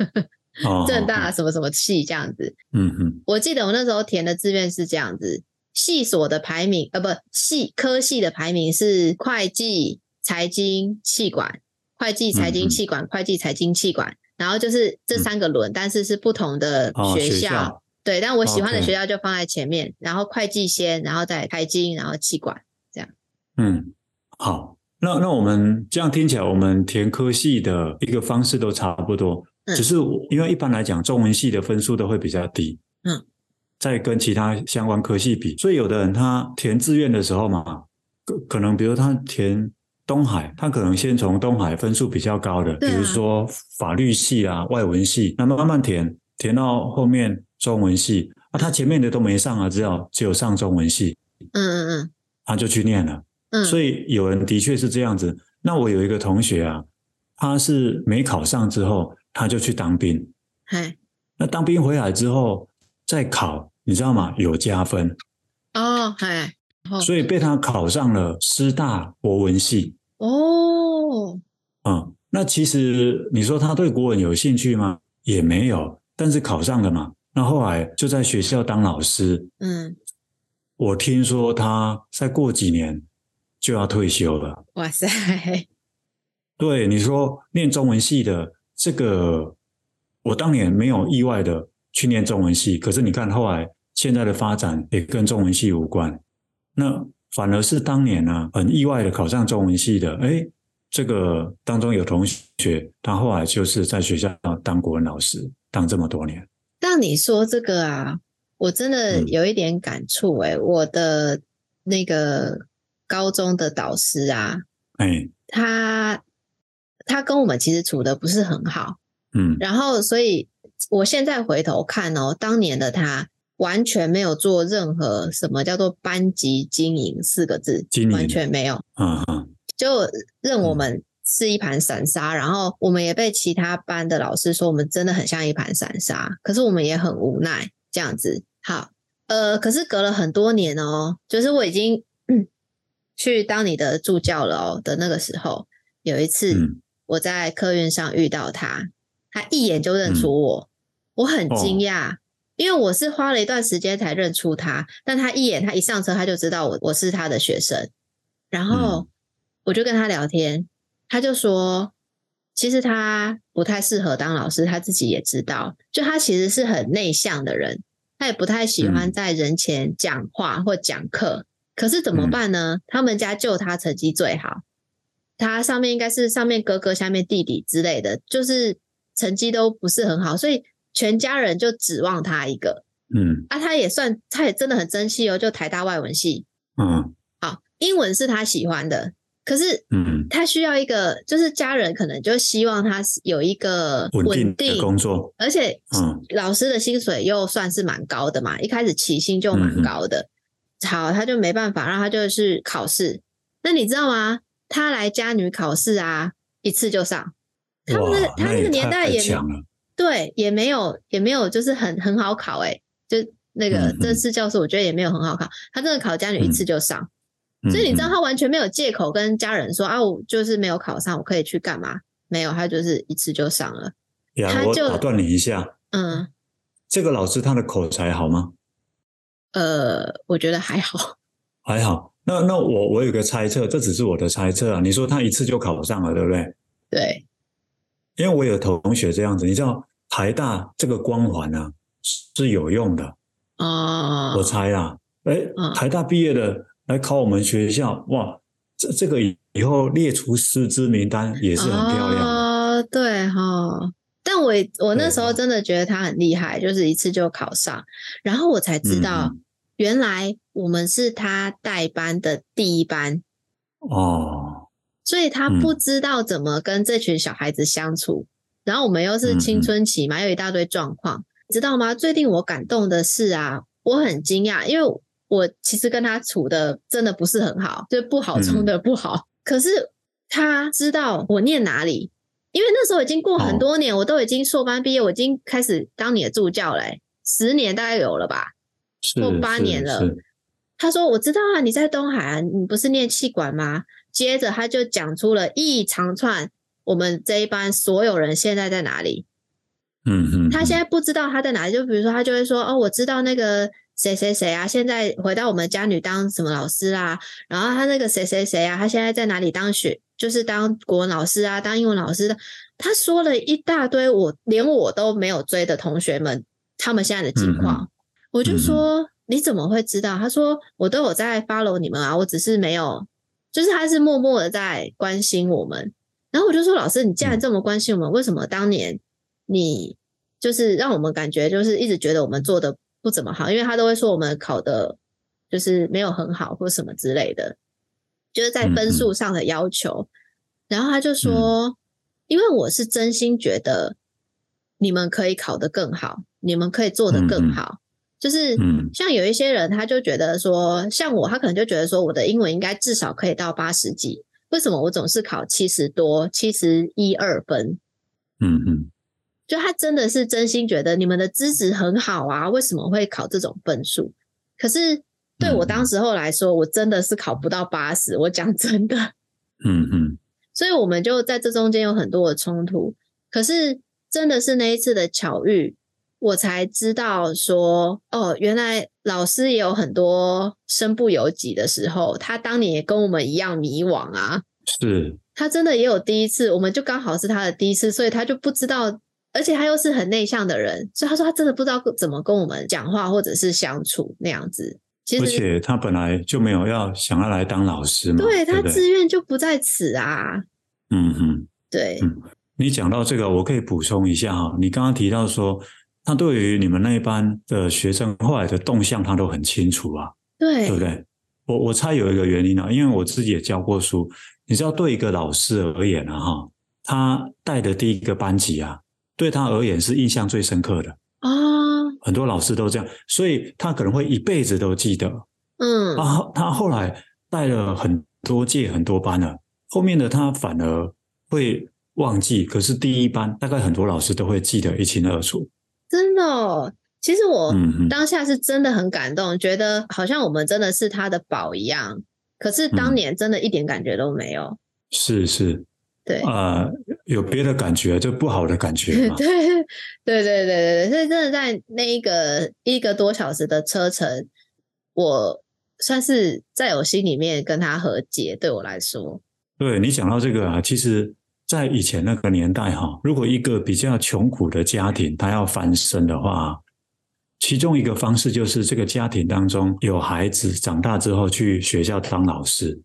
A: [laughs] 正大什么什么系这样子。
B: 嗯嗯，
A: 我记得我那时候填的志愿是这样子，系所的排名呃不系科系的排名是会计、财经、气管，会计、财经、气管，会计、财经、气管。然后就是这三个轮，嗯、但是是不同的学校。哦、学校对，但我喜欢的学校就放在前面，Okay. 然后会计先，然后再财经，然后气管这样。
B: 嗯，好，那那我们这样听起来，我们填科系的一个方式都差不多，嗯、只是因为一般来讲，中文系的分数都会比较低。嗯，在跟其他相关科系比，所以有的人他填志愿的时候嘛，可可能比如他填。东海，他可能先从东海分数比较高的，啊、比如说法律系啊、外文系，那么慢慢填，填到后面中文系啊，他前面的都没上啊，只有只有上中文系，
A: 嗯嗯嗯，
B: 他就去念了，嗯，所以有人的确是这样子。那我有一个同学啊，他是没考上之后，他就去当兵，
A: 嘿
B: 那当兵回来之后再考，你知道吗？有加分
A: 哦，嘿，
B: 所以被他考上了师大国文系。
A: 哦，
B: 嗯，那其实你说他对国文有兴趣吗？也没有，但是考上了嘛。那后来就在学校当老师。
A: 嗯，
B: 我听说他再过几年就要退休了。
A: 哇塞！
B: 对，你说念中文系的这个，我当年没有意外的去念中文系，可是你看后来现在的发展也跟中文系无关。那。反而是当年呢、啊，很意外的考上中文系的，哎，这个当中有同学，他后来就是在学校当国文老师，当这么多年。
A: 但你说这个啊，我真的有一点感触哎，嗯、我的那个高中的导师啊，
B: 哎，
A: 他他跟我们其实处的不是很好，
B: 嗯，
A: 然后所以我现在回头看哦，当年的他。完全没有做任何什么叫做班级经营四个字，完全没有，
B: 嗯嗯，
A: 就任我们是一盘散沙，嗯、然后我们也被其他班的老师说我们真的很像一盘散沙，可是我们也很无奈这样子。好，呃，可是隔了很多年哦，就是我已经、嗯、去当你的助教了哦的那个时候，有一次我在客运上遇到他，他一眼就认出我，嗯、我很惊讶。哦因为我是花了一段时间才认出他，但他一眼，他一上车他就知道我我是他的学生，然后我就跟他聊天，他就说，其实他不太适合当老师，他自己也知道，就他其实是很内向的人，他也不太喜欢在人前讲话或讲课，可是怎么办呢？他们家就他成绩最好，他上面应该是上面哥哥，下面弟弟之类的，就是成绩都不是很好，所以。全家人就指望他一个，
B: 嗯，
A: 啊，他也算，他也真的很珍惜哦，就台大外文系，
B: 嗯，
A: 好，英文是他喜欢的，可是，
B: 嗯，
A: 他需要一个，就是家人可能就希望他有一个稳定
B: 的工作，
A: 而且，嗯，老师的薪水又算是蛮高的嘛，一开始起薪就蛮高的，嗯、好，他就没办法让他就是考试，那你知道吗？他来家女考试啊，一次就上，他们的他那个年代也。对，也没有，也没有，就是很很好考诶，就那个这次教师，我觉得也没有很好考。他真的考家女一次就上，嗯、所以你知道他完全没有借口跟家人说、嗯、啊，我就是没有考上，我可以去干嘛？没有，他就是一次就上了。
B: 呀
A: 他就
B: 我打断你一下，
A: 嗯，
B: 这个老师他的口才好吗？
A: 呃，我觉得还好，[laughs]
B: 还好。那那我我有个猜测，这只是我的猜测啊。你说他一次就考上了，对不对？
A: 对，
B: 因为我有同学这样子，你知道。台大这个光环啊是有用的
A: 啊，
B: 我猜啊，哎，台大毕业的来考我们学校，哇，这这个以后列出师资名单也是很漂亮
A: 啊，对哈。但我我那时候真的觉得他很厉害，就是一次就考上，然后我才知道原来我们是他带班的第一班
B: 哦，
A: 所以他不知道怎么跟这群小孩子相处。然后我们又是青春期嘛，有一大堆状况，知道吗？最令我感动的是啊，我很惊讶，因为我其实跟他处的真的不是很好，就不好中的不好。嗯、可是他知道我念哪里，因为那时候已经过很多年，哦、我都已经硕班毕业，我已经开始当你的助教了，十年大概有了吧，过八年了。他说：“我知道啊，你在东海啊，你不是念气管吗？”接着他就讲出了一长串。我们这一班所有人现在在哪里？
B: 嗯嗯，
A: 他现在不知道他在哪里。就比如说，他就会说：“哦，我知道那个谁谁谁啊，现在回到我们家女当什么老师啦。然后他那个谁谁谁啊，他现在在哪里当学就是当国文老师啊，当英文老师的。他说了一大堆，我连我都没有追的同学们，他们现在的情况，嗯、我就说、嗯、你怎么会知道？他说我都有在 follow 你们啊，我只是没有，就是他是默默的在关心我们。然后我就说老师，你既然这么关心我们，嗯、为什么当年你就是让我们感觉就是一直觉得我们做的不怎么好？因为他都会说我们考的就是没有很好或什么之类的，就是在分数上的要求。嗯、然后他就说。嗯因为我是真心觉得你们可以考得更好，你们可以做得更好。嗯、就是像有一些人，他就觉得说，像我，他可能就觉得说，我的英文应该至少可以到八十几。为什么我总是考七十多、七十一二分？
B: 嗯嗯，
A: 就他真的是真心觉得你们的资质很好啊，为什么会考这种分数？可是对我当时候来说，我真的是考不到八十。我讲真的，
B: 嗯嗯。
A: 所以我们就在这中间有很多的冲突，可是真的是那一次的巧遇，我才知道说，哦，原来老师也有很多身不由己的时候，他当年也跟我们一样迷惘啊。
B: 是，
A: 他真的也有第一次，我们就刚好是他的第一次，所以他就不知道，而且他又是很内向的人，所以他说他真的不知道怎么跟我们讲话或者是相处那样子。
B: 而且他本来就没有要想要来当老师嘛，
A: 对，他志愿就不在此啊。
B: 嗯哼，
A: 对，
B: 嗯，你讲到这个，我可以补充一下哈。你刚刚提到说，他对于你们那一班的学生后来的动向，他都很清楚啊，
A: 对，
B: 对不对？我我猜有一个原因啊，因为我自己也教过书，你知道，对一个老师而言啊，哈，他带的第一个班级啊，对他而言是印象最深刻的
A: 啊。
B: 很多老师都这样，所以他可能会一辈子都记得。
A: 嗯，
B: 啊，他后来带了很多届很多班了，后面的他反而会忘记，可是第一班大概很多老师都会记得一清二楚。
A: 真的哦，其实我当下是真的很感动，嗯、觉得好像我们真的是他的宝一样。可是当年真的一点感觉都没有。
B: 是是。
A: 对
B: 啊、呃，有别的感觉，就不好的感觉。[laughs]
A: 对对对对对对，所以真的在那一个一个多小时的车程，我算是在我心里面跟他和解。对我来说，
B: 对你讲到这个啊，其实，在以前那个年代哈，如果一个比较穷苦的家庭他要翻身的话，其中一个方式就是这个家庭当中有孩子长大之后去学校当老师，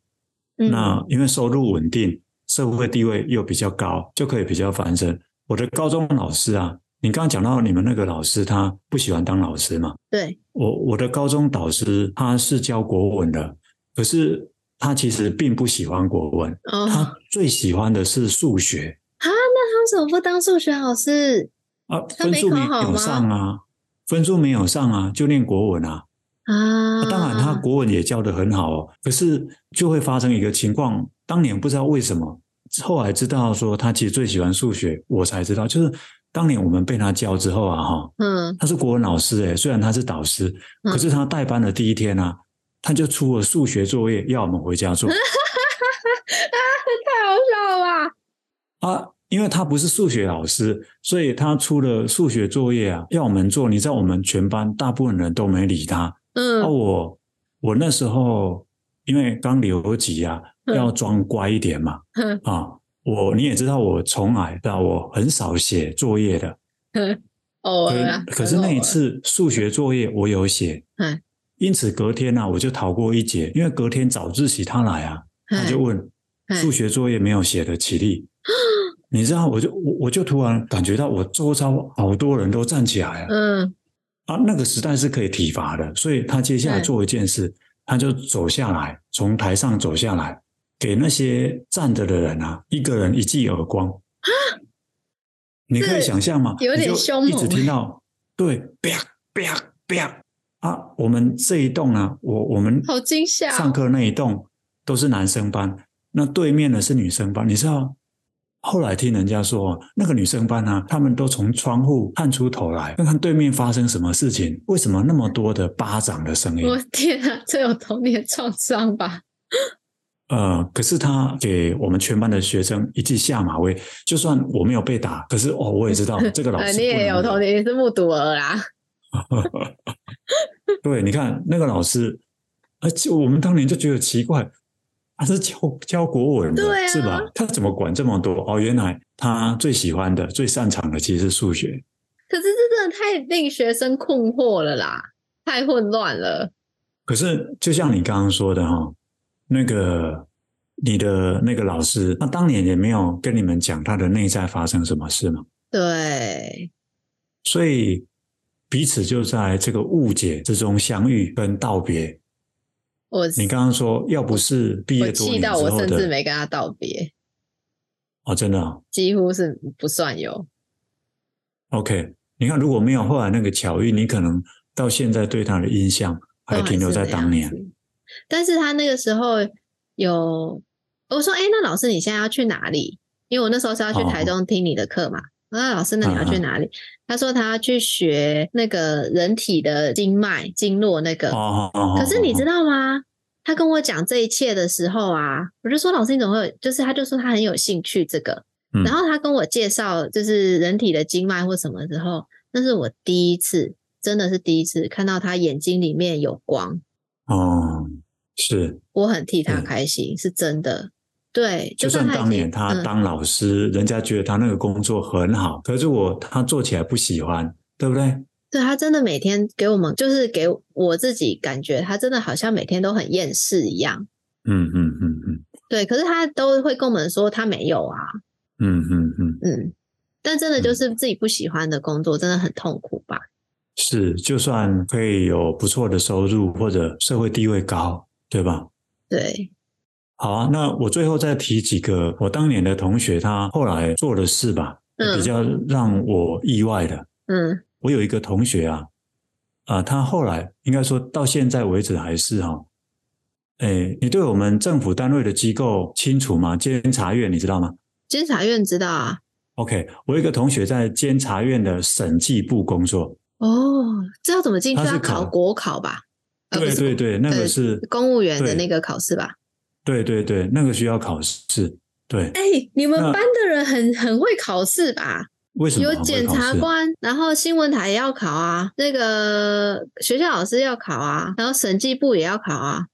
B: 嗯、那因为收入稳定。社会地位又比较高，就可以比较翻身。我的高中老师啊，你刚刚讲到你们那个老师，他不喜欢当老师嘛？
A: 对，
B: 我我的高中导师他是教国文的，可是他其实并不喜欢国文，哦、他最喜欢的是数学
A: 啊。那他为什么不当数学老师
B: 啊？分数没有上啊，分数没有上啊，就念国文啊。
A: 啊，
B: 当然他国文也教得很好哦，可是就会发生一个情况。当年不知道为什么，后来知道说他其实最喜欢数学，我才知道，就是当年我们被他教之后啊，哈，
A: 嗯，
B: 他是国文老师诶，虽然他是导师，可是他带班的第一天啊，他就出了数学作业要我们回家做，[laughs] 啊，
A: 太好笑了吧？
B: 啊，因为他不是数学老师，所以他出了数学作业啊，要我们做。你知道我们全班大部分人都没理他，
A: 嗯，
B: 啊，我我那时候因为刚留级啊。要装乖一点嘛，啊，我你也知道，我从来到我很少写作业的，[laughs]
A: 哦，
B: 可是那一次数学作业我有写，因此隔天呢，我就逃过一劫，因为隔天早自习他来啊，他就问数学作业没有写的起立，[laughs] 你知道，我就我我就突然感觉到我周遭好多人都站起来了，
A: 嗯，
B: 啊，那个时代是可以体罚的，所以他接下来做一件事，他就走下来，从台上走下来。给那些站着的人啊，一个人一记耳光啊！你可以想象吗？
A: 有点凶猛。
B: 一直听到 [laughs] 对，啪啪啪啊！我们这一栋啊，我我们
A: 好惊吓。
B: 上课那一栋都是男生班，那对面的是女生班。你知道，后来听人家说，那个女生班啊，他们都从窗户探出头来，看看对面发生什么事情。为什么那么多的巴掌的声音？
A: 我天啊，这有童年创伤吧？
B: 呃，可是他给我们全班的学生一记下马威，就算我没有被打，可是哦，我也知道 [laughs] 这个老师。
A: 你也有童年，你是目睹儿啦。[laughs]
B: 对，你看那个老师，而且我们当年就觉得奇怪，他是教教国文的，
A: 对啊，
B: 是吧？他怎么管这么多？哦，原来他最喜欢的、最擅长的其实是数学。
A: 可是这真的太令学生困惑了啦，太混乱了。
B: 可是就像你刚刚说的哈，那个你的那个老师，他当年也没有跟你们讲他的内在发生什么事吗？
A: 对，
B: 所以彼此就在这个误解之中相遇跟道别。
A: 我
B: 你刚刚说，要不是毕业多年之
A: 后气到我甚至没跟他道别。
B: 哦，真的啊，
A: 几乎是不算有。
B: OK，你看，如果没有后来那个巧遇，你可能到现在对他的印象还停留在当年。
A: 是但是他那个时候有我说：“哎，那老师你现在要去哪里？”因为我那时候是要去台中听你的课嘛。那、哦、老师，那你要去哪里？啊、他说他要去学那个人体的经脉经络那个。
B: 哦哦、
A: 可是你知道吗？他跟我讲这一切的时候啊，我就说：“老师，你怎么会有？”就是他就说他很有兴趣这个。然后他跟我介绍就是人体的经脉或什么之后，那是我第一次，真的是第一次看到他眼睛里面有光。
B: 哦，是，
A: 我很替他开心，是真的。对，
B: 就算当年他当老师，人家觉得他那个工作很好，可是我他做起来不喜欢，对不对？
A: 对，他真的每天给我们，就是给我自己感觉，他真的好像每天都很厌世一样。
B: 嗯嗯嗯嗯，
A: 对，可是他都会跟我们说他没有啊。
B: 嗯嗯嗯
A: 嗯，但真的就是自己不喜欢的工作，真的很痛苦吧？
B: 是，就算可以有不错的收入或者社会地位高，对吧？
A: 对。
B: 好啊，那我最后再提几个我当年的同学，他后来做的事吧，比较让我意外的。
A: 嗯，
B: 我有一个同学啊，啊，他后来应该说到现在为止还是哈。哎，你对我们政府单位的机构清楚吗？监察院你知道吗？
A: 监察院知道啊。
B: OK，我有一个同学在监察院的审计部工作。
A: 哦，这要怎么进去？他考国考吧？
B: 对对对，那个是
A: 公务员的那个考试吧？
B: 对对对，那个需要考试。对，
A: 哎，你们班的人很很会考试吧？
B: 为什么？
A: 有检察官，然后新闻台也要考啊，那个学校老师要考啊，然后审计部也要考啊。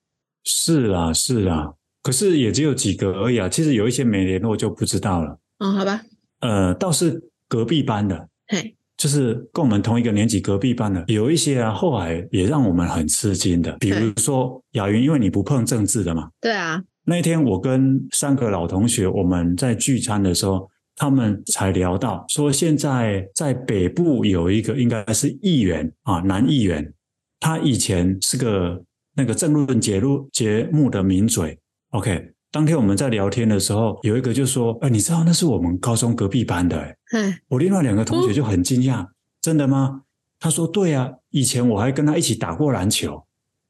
B: 是啦，是啦。可是也只有几个而已啊，其实有一些没联络就不知道了。
A: 哦，好吧。
B: 呃，倒是隔壁班的，
A: 嘿，
B: 就是跟我们同一个年级隔壁班的，有一些啊，后来也让我们很吃惊的。比如说雅云，因为你不碰政治的嘛。
A: 对啊。
B: 那一天我跟三个老同学，我们在聚餐的时候，他们才聊到说，现在在北部有一个应该是议员啊，男议员，他以前是个那个政论节目节目的名嘴。OK，当天我们在聊天的时候，有一个就说：“哎，你知道那是我们高中隔壁班的。”哎，我另外两个同学就很惊讶：“真的吗？”他说：“对啊，以前我还跟他一起打过篮球。”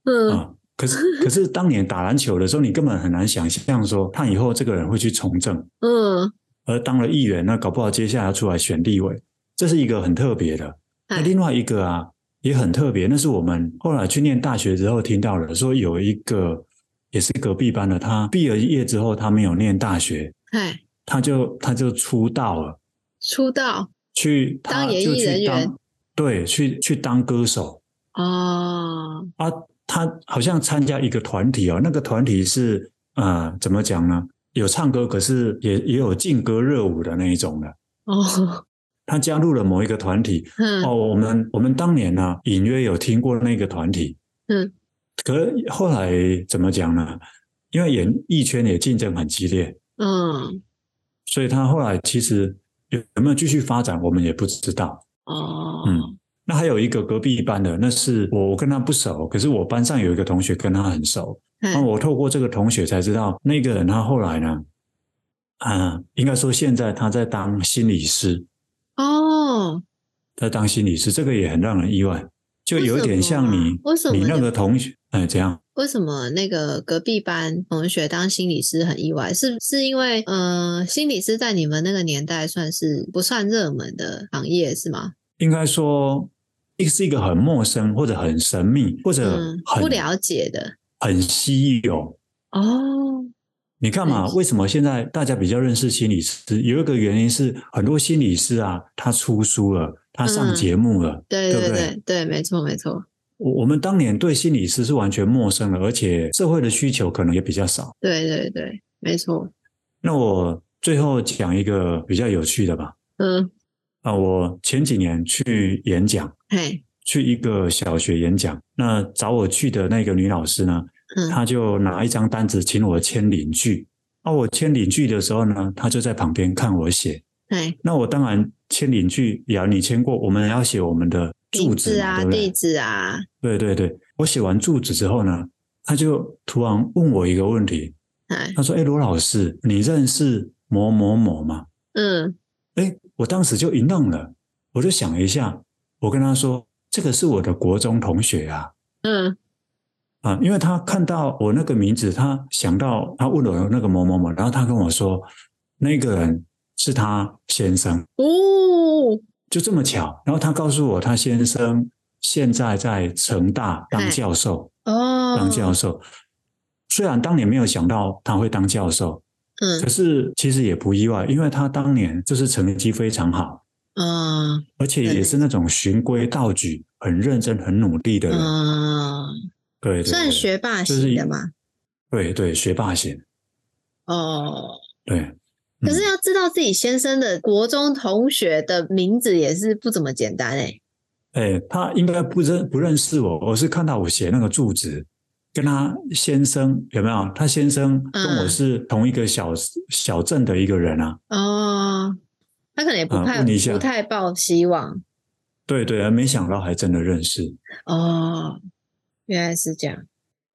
A: 嗯，啊，
B: 可是可是当年打篮球的时候，你根本很难想象说他以后这个人会去从政。
A: 嗯，
B: 而当了议员，那搞不好接下来要出来选立委，这是一个很特别的。那另外一个啊，也很特别，那是我们后来去念大学之后听到的，说有一个。也是隔壁班的，他毕了业之后，他没有念大学，
A: 哎
B: 他就他就出道了，
A: 出道
B: 去
A: 当演艺人员，
B: 对，去去当歌手
A: 哦
B: 啊，他好像参加一个团体哦，那个团体是呃怎么讲呢？有唱歌，可是也也有劲歌热舞的那一种的
A: 哦。[laughs]
B: 他加入了某一个团体，
A: 嗯、
B: 哦，我们我们当年呢、啊，隐约有听过那个团体，
A: 嗯。
B: 可是后来怎么讲呢？因为演艺圈也竞争很激烈，
A: 嗯，
B: 所以他后来其实有有没有继续发展，我们也不知道。
A: 哦，
B: 嗯，那还有一个隔壁班的，那是我我跟他不熟，可是我班上有一个同学跟他很熟，那嘿我透过这个同学才知道，那个人他后来呢，啊，应该说现在他在当心理师。
A: 哦，
B: 在当心理师，这个也很让人意外。就有一点像你，
A: 为什么
B: 你那个同学，哎，怎样？
A: 为什么那个隔壁班同学当心理师很意外？是是因为，呃，心理师在你们那个年代算是不算热门的行业，是吗？
B: 应该说，一是一个很陌生或者很神秘或者很
A: 不了解的，
B: 很稀有
A: 哦。
B: 你看嘛，为什么现在大家比较认识心理师？有一个原因是很多心理师啊，他出书了，他上节目了，
A: 嗯、对对对对，对，没错没错。
B: 我我们当年对心理师是完全陌生的，而且社会的需求可能也比较少。
A: 对对对，没错。
B: 那我最后讲一个比较有趣的吧。嗯。啊，我前几年去演讲，
A: 嘿，
B: 去一个小学演讲，那找我去的那个女老师呢，嗯，她就拿一张单子请我签领据。啊，我签领据的时候呢，她就在旁边看我写。
A: 对，
B: 那我当然签领据，呀，你签过，我们要写我们的住址
A: 啊？地址啊，
B: 对对对。我写完住址之后呢，他就突然问我一个问题，他说：“哎，罗老师，你认识某某某吗？”
A: 嗯，
B: 哎，我当时就一愣了，我就想一下，我跟他说：“这个是我的国中同学啊。”
A: 嗯，
B: 啊，因为他看到我那个名字，他想到他问了那个某某某，然后他跟我说那个人。是他先生
A: 哦，
B: 就这么巧。然后他告诉我，他先生现在在成大当教授
A: 哦，
B: 当教授。虽然当年没有想到他会当教授，
A: 嗯，
B: 可是其实也不意外，因为他当年就是成绩非常好，
A: 嗯，
B: 而且也是那种循规蹈矩、很认真、很努力的人，
A: 嗯，
B: 对对，
A: 算学霸型？
B: 对对，学霸型。
A: 哦，
B: 对。
A: 可是要知道自己先生的国中同学的名字也是不怎么简单哎。
B: 哎，他应该不认不认识我，我是看到我写那个住址，跟他先生有没有？他先生跟我是同一个小、嗯、小镇的一个人啊。
A: 哦，他可能也不太、嗯、不太抱希望。
B: 对对，没想到还真的认识。
A: 哦，原来是这样。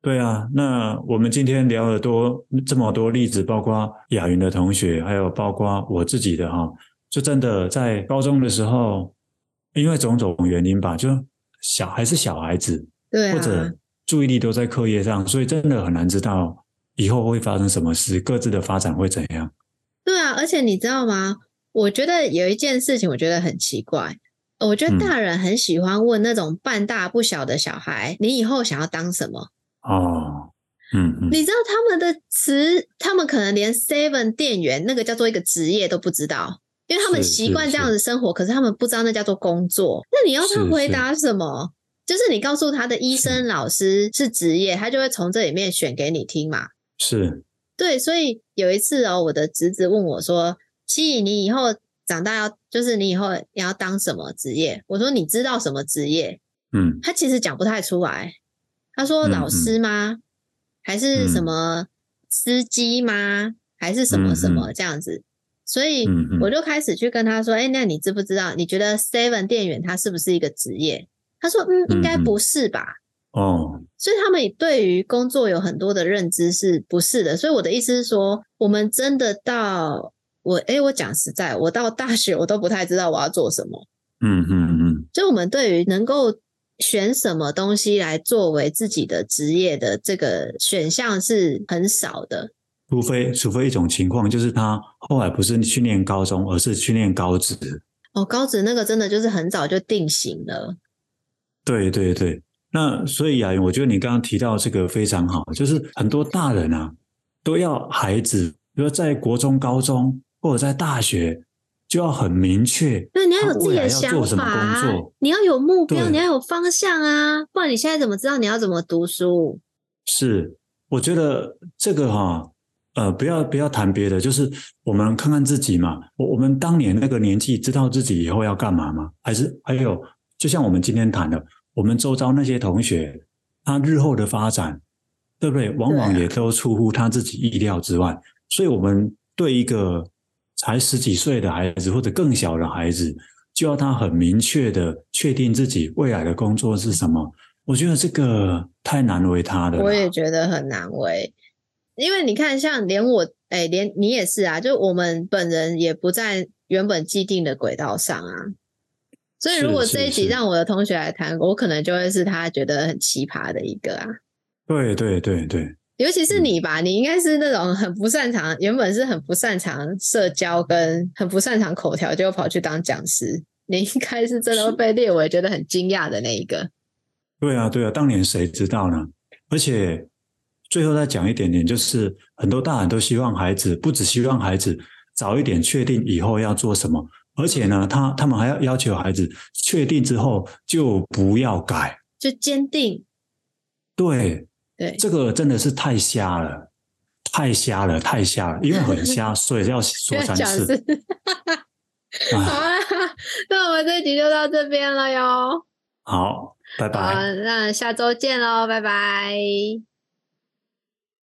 B: 对啊，那我们今天聊了多这么多例子，包括雅云的同学，还有包括我自己的哈，就真的在高中的时候，因为种种原因吧，就小还是小孩子，
A: 对啊，
B: 或者注意力都在课业上，所以真的很难知道以后会发生什么事，各自的发展会怎样。
A: 对啊，而且你知道吗？我觉得有一件事情，我觉得很奇怪，我觉得大人很喜欢问那种半大不小的小孩，嗯，你以后想要当什么？
B: 哦，嗯，嗯，
A: 你知道他们的职，他们可能连 Seven 店员那个叫做一个职业都不知道，因为他们习惯这样子生活，可是他们不知道那叫做工作。那你要他回答什么？就是你告诉他的医生、老师是职业，他就会从这里面选给你听嘛。
B: 是，
A: 对，所以有一次哦，我的侄子问我说：“七，你以后长大要，就是你以后你要当什么职业？”我说：“你知道什么职业？”
B: 嗯，
A: 他其实讲不太出来。他说：“老师吗？还是什么司机吗？嗯、还是什么什么这样子？”所以我就开始去跟他说：“哎、那你知不知道？你觉得 Seven 店员他是不是一个职业？”他说：“嗯，应该不是吧？”
B: 哦，
A: 所以他们对于工作有很多的认知是不是的？所以我的意思是说，我们真的到我哎、欸，我讲实在，我到大学我都不太知道我要做什么。
B: 嗯嗯嗯，
A: 就我们对于能够。选什么东西来作为自己的职业的这个选项是很少的，
B: 除非除非一种情况，就是他后来不是去念高中，而是去念高职。
A: 哦，高职那个真的就是很早就定型了。
B: 对对对，那所以雅云，我觉得你刚刚提到这个非常好，就是很多大人啊都要孩子，比如说在国中、高中或者在大学。就要很明确，
A: 对，你要有自己的想法啊，你要有目标，你要有方向啊，不然你现在怎么知道你要怎么读书？
B: 是，我觉得这个哈，呃，不要不要谈别的，就是我们看看自己嘛。我我们当年那个年纪，知道自己以后要干嘛吗？还是还有，就像我们今天谈的，我们周遭那些同学，他日后的发展，对不对？往往也都出乎他自己意料之外，所以我们对一个。才十几岁的孩子或者更小的孩子，就要他很明确的确定自己未来的工作是什么。我觉得这个太难为他了。
A: 我也觉得很难为，因为你看，像连我，哎，连你也是啊，就我们本人也不在原本既定的轨道上啊。所以，如果这一集让我的同学来谈，我可能就会是他觉得很奇葩的一个啊。
B: 对对对对。
A: 尤其是你吧，嗯、你应该是那种很不擅长，原本是很不擅长社交跟很不擅长口条，就跑去当讲师。你应该是真的会被列为觉得很惊讶的那一个。
B: 对啊，对啊，当年谁知道呢？而且最后再讲一点点，就是很多大人都希望孩子，不只希望孩子早一点确定以后要做什么，而且呢，他他们还要要求孩子确定之后就不要改。
A: 就坚定。
B: 对
A: 对，
B: 这个真的是太瞎了，太瞎了，太瞎了，因为很瞎，[laughs] 所以要说三次。[laughs]
A: 好啊，[laughs] 那我们这集就到这边了哟。
B: 好，拜拜。
A: 那下周见喽，拜拜。